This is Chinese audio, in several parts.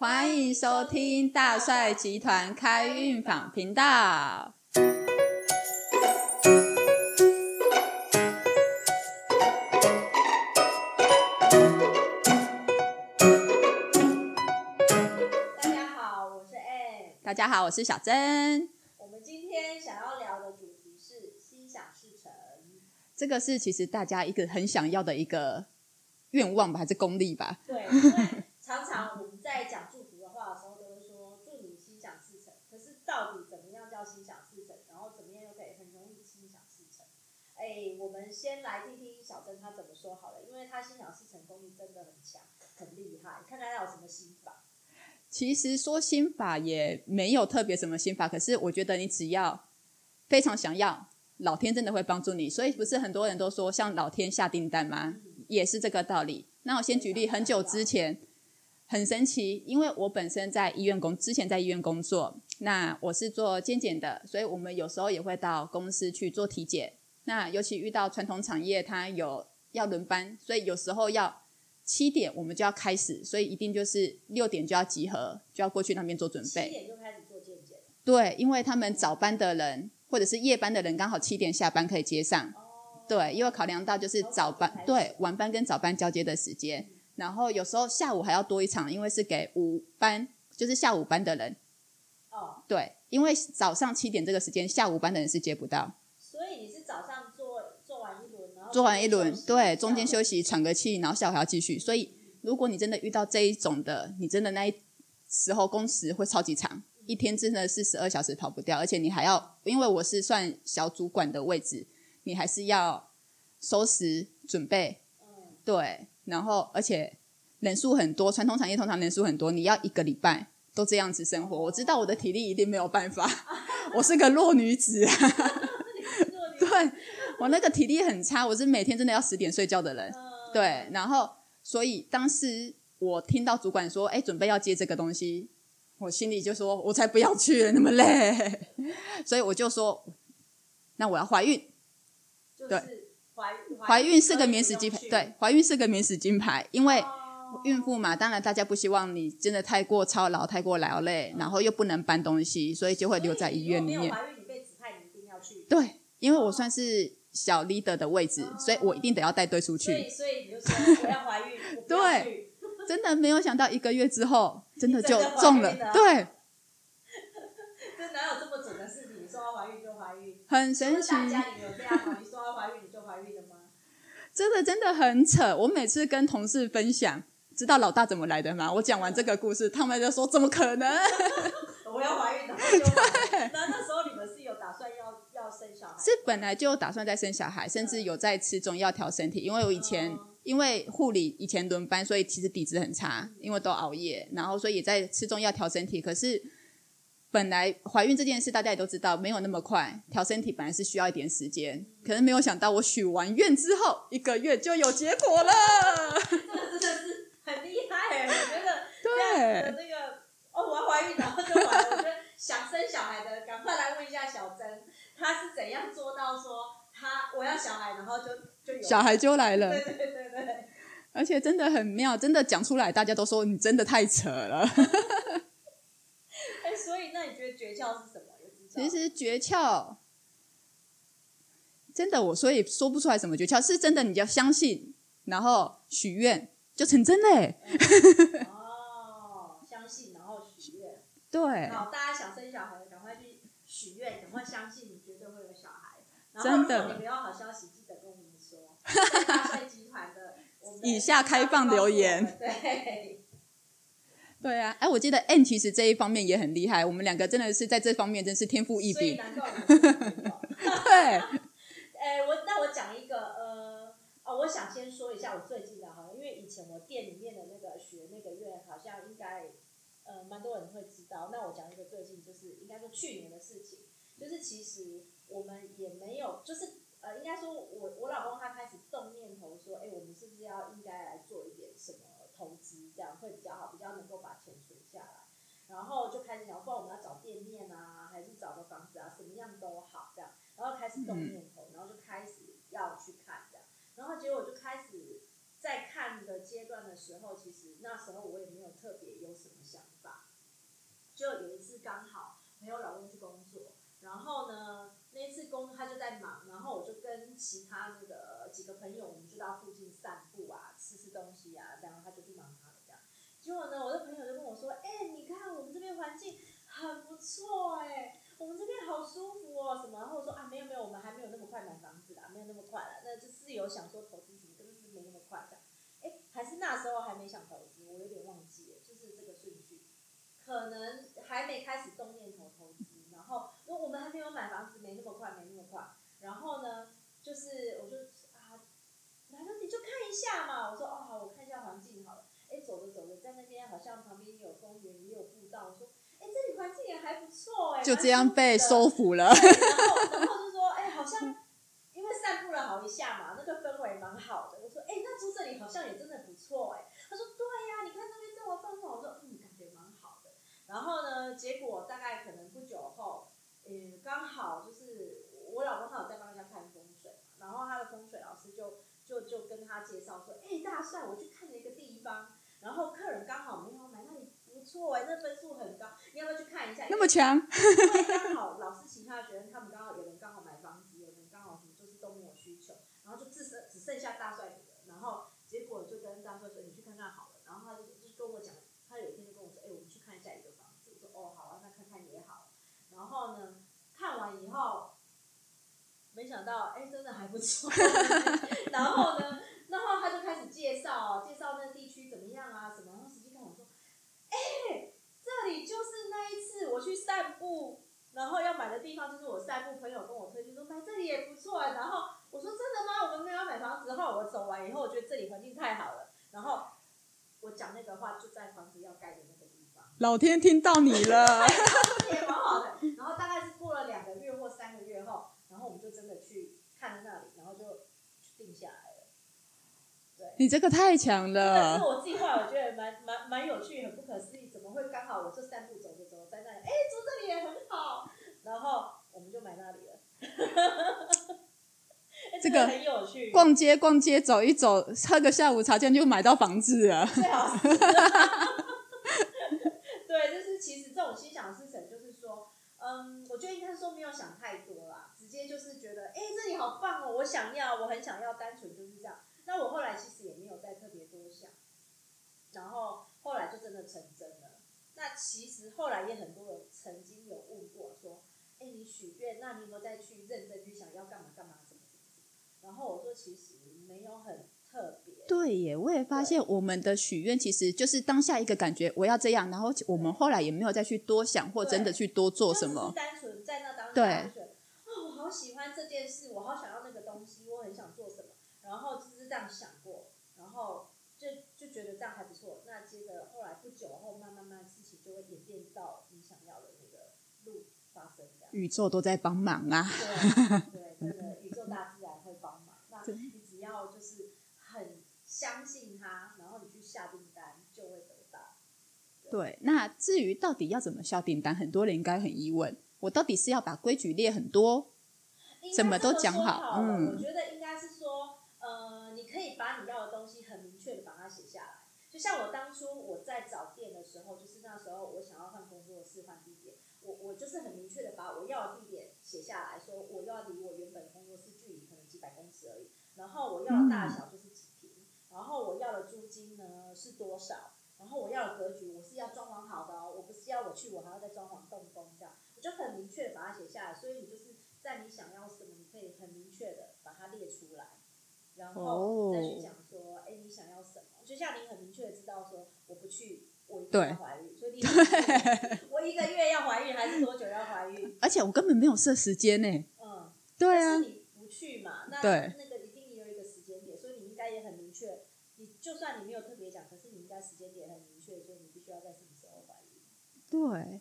欢迎收听大帅集团开运坊频道。大家好，我是 Ann。大家好，我是小珍。我们今天想要聊的主题是心想事成。这个是其实大家一个很想要的一个愿望吧，还是功力吧？对，因为常常我们在讲祝福的话的时候，都会说祝你心想事成。可是到底怎么样叫心想事成？然后怎么样又可以很容易心想事成？哎，我们先来听听小珍她怎么说好了，因为她心想事成功力真的很强，很厉害。看看她有什么心法。其实说心法也没有特别什么心法，可是我觉得你只要非常想要，老天真的会帮助你。所以不是很多人都说像老天下订单吗？也是这个道理。那我先举例，很久之前很神奇，因为我本身在医院工，之前在医院工作，那我是做健检的，所以我们有时候也会到公司去做体检。那尤其遇到传统产业，它有要轮班，所以有时候要七点我们就要开始，所以一定就是六点就要集合，就要过去那边做准七备。点就开始做健检。对，因为他们早班的人或者是夜班的人刚好七点下班可以接上。哦。对，因为考量到就是早班对晚班跟早班交接的时间，然后有时候下午还要多一场，因为是给午班就是下午班的人。哦，对，因为早上七点这个时间，下午班的人是接不到。所以你是早上做做完一轮，然后做完一轮，对，中间休息。喘个气，然后下午还要继续。所以，如果你真的遇到这一种的，你真的那一时候工时会超级长，一天真的是十二小时跑不掉，而且你还要，因为我是算小主管的位置，你还是要收拾准备，嗯，对，然后而且人数很多，传统产业通常人数很多，你要一个礼拜都这样子生活，我知道我的体力一定没有办法，我是个弱女子 对我那个体力很差，我是每天真的要十点睡觉的人。嗯对，然后所以当时我听到主管说，哎，准备要接这个东西，我心里就说，我才不要去了，那么累，所以我就说，那我要怀孕，就是怀怀孕是个免死金牌，对，怀孕是个免死金牌，因为孕妇嘛，当然大家不希望你真的太过操劳、太过劳累，然后又不能搬东西，所以就会留在医院里面。所以你如果没有怀孕，你被指派你一定要去。对，因为我算是小 leader 的位置，所以我一定得要带队出去。所以所以你就说我要怀孕，对，真的没有想到一个月之后，真的就中了了，对，这哪有这么准的事情？说要怀孕就怀孕，很神奇，家你有这样吗？你说要怀孕你就怀孕了吗？真的真的很扯。我每次跟同事分享，知道老大怎么来的吗？我讲完这个故事，他们就说怎么可能？我要怀孕，然后就怀孕。那那时候你们是生小孩？是本来就打算再生小孩，甚至有在吃中药调身体。因为我以前哦因为护理以前轮班，所以其实底子很差，因为都熬夜，然后所以也在吃中药调身体。可是本来怀孕这件事大家也都知道，没有那么快，调身体本来是需要一点时间。可是没有想到，我许完愿之后一个月就有结果了。这真的是很厉害耶！我觉得这样子的那个哦，我要怀孕，然后就怀了。我觉得想生小孩的，赶快来问一下小珍，她是怎样做到说他我要小孩，然后就就有小孩就来了，对对对对，而且真的很妙，真的讲出来，大家都说你真的太扯了。哎，所以那你觉得诀窍是什么？其实诀窍，真的我所以说不出来什么诀窍，是真的你要相信，然后许愿就成真嘞。哦，相信然后许愿。对，好，大家想生小孩的，赶快去许愿，赶快相信你绝对会有小孩。然后真的如果你没有好消息，记得跟我们说。在大帅集团的我们以下开放留言。对，对啊，哎，我记得 N 其实这一方面也很厉害，我们两个真的是在这方面真是天赋异禀。所以难。对，哎，我那我讲一个呃，哦，我想先说一下我最近的哈，因为以前我店里面的那个学那个院，好像应该呃蛮多人会知道。那我讲一个最近就是应该说去年的事情，就是其实我们也没有，就是呃，应该说我我老公他开始动念头说，哎，我们是不是要应该来做一点什么投资，这样会比较好，比较能够把钱存下来。然后就开始想，不然我们要找店面啊，还是找个房子啊，什么样都好这样。然后开始动念头，然后就开始要去看这样。然后结果就开始在看的阶段的时候，其实那时候我也就有一次刚好没有老公去工作，然后呢那一次工他就在忙，然后我就跟其他那个几个朋友，我们就到附近散步啊，吃吃东西啊，然后他就去忙他的这样。结果呢，我的朋友就跟我说：“哎、你看我们这边环境很不错哎、我们这边好舒服哦，什么？”然后我说：“啊，没有没有，我们还没有那么快买房子啦，没有那么快啦，那就是有想说投资什么，可是是没那么快的。”哎，还是那时候还没想投资，我有点忘记了，就是这个顺序，可能还没开始动念头投资，然后因为我们还没有买房子，没那么快，没那么快。然后呢，就是我就啊，来了你就看一下嘛，我说哦好，我看一下环境好了。哎，走着走着，在那边好像旁边也有公园，也有步道，我说哎这里环境也还不错哎，就这样被收。服了后然后就说，哎、好像因为散步了好一下嘛，那个氛围蛮好的。我说，哎、那住这里好像也真的不错哎。他说，对呀、你看这边这么氛围，我说，嗯，感觉蛮好的。然后呢，结果大概可能不久后，嗯，刚好就是我老公他有在帮人家看风水嘛，然后他的风水老师就就就跟他介绍说，哎、大帅，我去看了一个地方，然后客人刚好没有买，那里不错哎，那分数很高，你要不要去看一下？那么强，因为刚好老师其他的学生，他们刚好有人刚好买房子，有人刚好什么就是都没有需求，然后就只剩只剩下大帅一个，然后结果就跟大帅说你去看看好了，然后他就就跟我讲，他有一天就跟我说，哎、我们去看一下一个房子，我说哦好啊，那看看也好，然后呢后，没想到哎、真的还不错，然后呢，然后他就开始介绍介绍那个地区怎么样啊什么，然后实际跟我说，哎、这里就是那一次我去散步，然后要买的地方，就是我散步朋友跟我推荐说买这里也不错、啊。然后我说真的吗？我们没有要买房子。后来我走完以后，我觉得这里环境太好了。然后我讲那个话就在房子要盖的那个地方，老天听到你了。也蛮好的。然后大概是过了两个月或三个月后，然后我们就真的去看了那里，然后就定下来了。对。你这个太强这个是了，我自己后来我觉得蛮蛮蛮有趣，很不可思议，怎么会刚好我这散步走着走着在那里，哎，住这里也很好，然后我们就买那里了。哎这个很有趣，逛街逛街走一走，喝个下午茶，这样就买到房子了。最好是。对，就是其实这种心想事成，就是说，嗯，我觉得应该说没有想太多啦，直接就是觉得，哎，这里好棒哦，我想要，我很想要，单纯就是这样。那我后来其实也没有再特别多想，然后后来就真的成真了。那其实后来也很多人曾经有问过说，哎，你许愿，那你有没有再去认真去想要干嘛干嘛什么？然后我说其实没有很特别，对耶，我也发现我们的许愿其实就是当下一个感觉，我要这样，然后我们后来也没有再去多想或真的去多做什么。单纯在那当下对就觉得，哦，我好喜欢这件事，我好想要那个东西，我很想做什么，然后就是这样想觉得这样还不错。那接着后来不久后，慢慢慢事情就会演变到你想要的那个路发生这样。宇宙都在帮忙啊！对 对，真的宇宙大自然会帮忙。那你只要就是很相信它，然后你去下订单，就会得到。对，那至于到底要怎么下订单，很多人应该很疑问。我到底是要把规矩列很多，怎么都讲好好嗯我觉得应该是说，呃，你可以把你要的东西很明确的把它写下来。就像我当初我在找店的时候，就是那时候我想要换工作室、换地点，我我就是很明确的把我要的地点写下来说，我要离我原本工作室距离可能几百公尺而已，然后我要的大小就是几平，然后我要的租金呢是多少，然后我要的格局我是要装潢好的哦，我不是要我去我还要再装潢动工这样，我就很明确把它写下来，所以你就是在你想要什么，你可以很明确的把它列出来，然后再去讲？就像你很明确的知道说，我不去，我一定对要怀孕，所以你我一个月要怀孕还是多久要怀孕？而且我根本没有设时间呢。嗯，对啊，你不去嘛，那对那个一定有一个时间点，所以你应该也很明确。你就算你没有特别讲，可是你应该时间点很明确，所以你必须要在什么时候怀孕。对，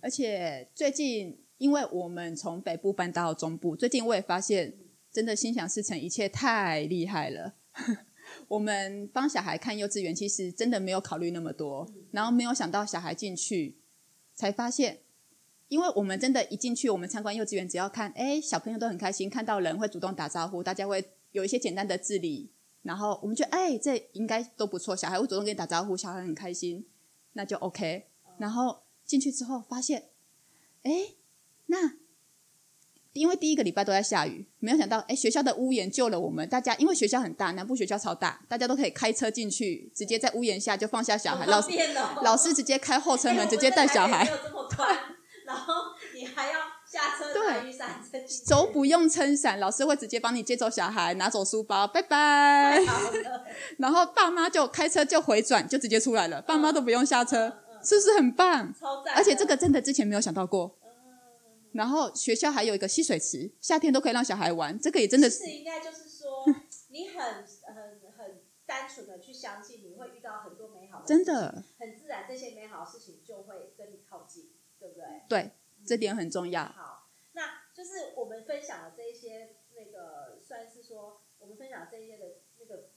而且最近因为我们从北部搬到中部，最近我也发现，真的心想事成，一切太厉害了。我们帮小孩看幼稚园，其实真的没有考虑那么多，然后没有想到小孩进去，才发现，因为我们真的，一进去我们参观幼稚园，只要看，哎，小朋友都很开心，看到人会主动打招呼，大家会有一些简单的自理，然后我们觉得，哎，这应该都不错，小孩会主动跟你打招呼，小孩很开心，那就 OK。然后进去之后发现，哎，那因为第一个礼拜都在下雨，没有想到，哎，学校的屋檐救了我们。大家因为学校很大，南部学校超大，大家都可以开车进去，直接在屋檐下就放下小孩。老师老师直接开后车门，直接带小孩。没有这么宽，然后你还要下车拿雨伞，手不用撑伞，老师会直接帮你接走小孩，拿走书包，拜拜。然后爸妈就开车就回转，就直接出来了，爸妈都不用下车，是不是很棒？超赞！而且这个真的之前没有想到过。然后学校还有一个戏水池，夏天都可以让小孩玩。这个也真的是应该就是说，你很很很单纯的去相信，你会遇到很多美好的，真的，很自然，这些美好的事情就会跟你靠近，对不对？对，这点很重要。好，那就是我们分享的这一些那个，算是说我们分享这一些的那个，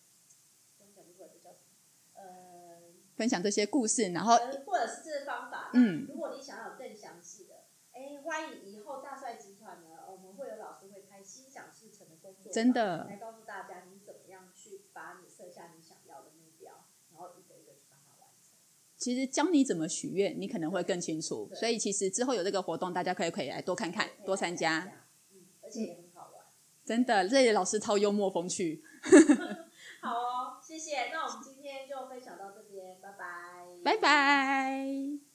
分享这个叫什么？呃，分享这些故事，然后或者是这些方法。嗯，如果你想要欢迎以后大帅集团呢，我们会有老师会开心想事成的工作，真的来告诉大家你怎么样去把你设下你想要的目标，然后一个一个去把它完成。其实教你怎么许愿，你可能会更清楚。所以其实之后有这个活动，大家可以可以来多看看，多参加。嗯，而且也很好玩。真的，这里老师超幽默风趣。好哦，谢谢。那我们今天就分享到这边，拜拜。拜拜。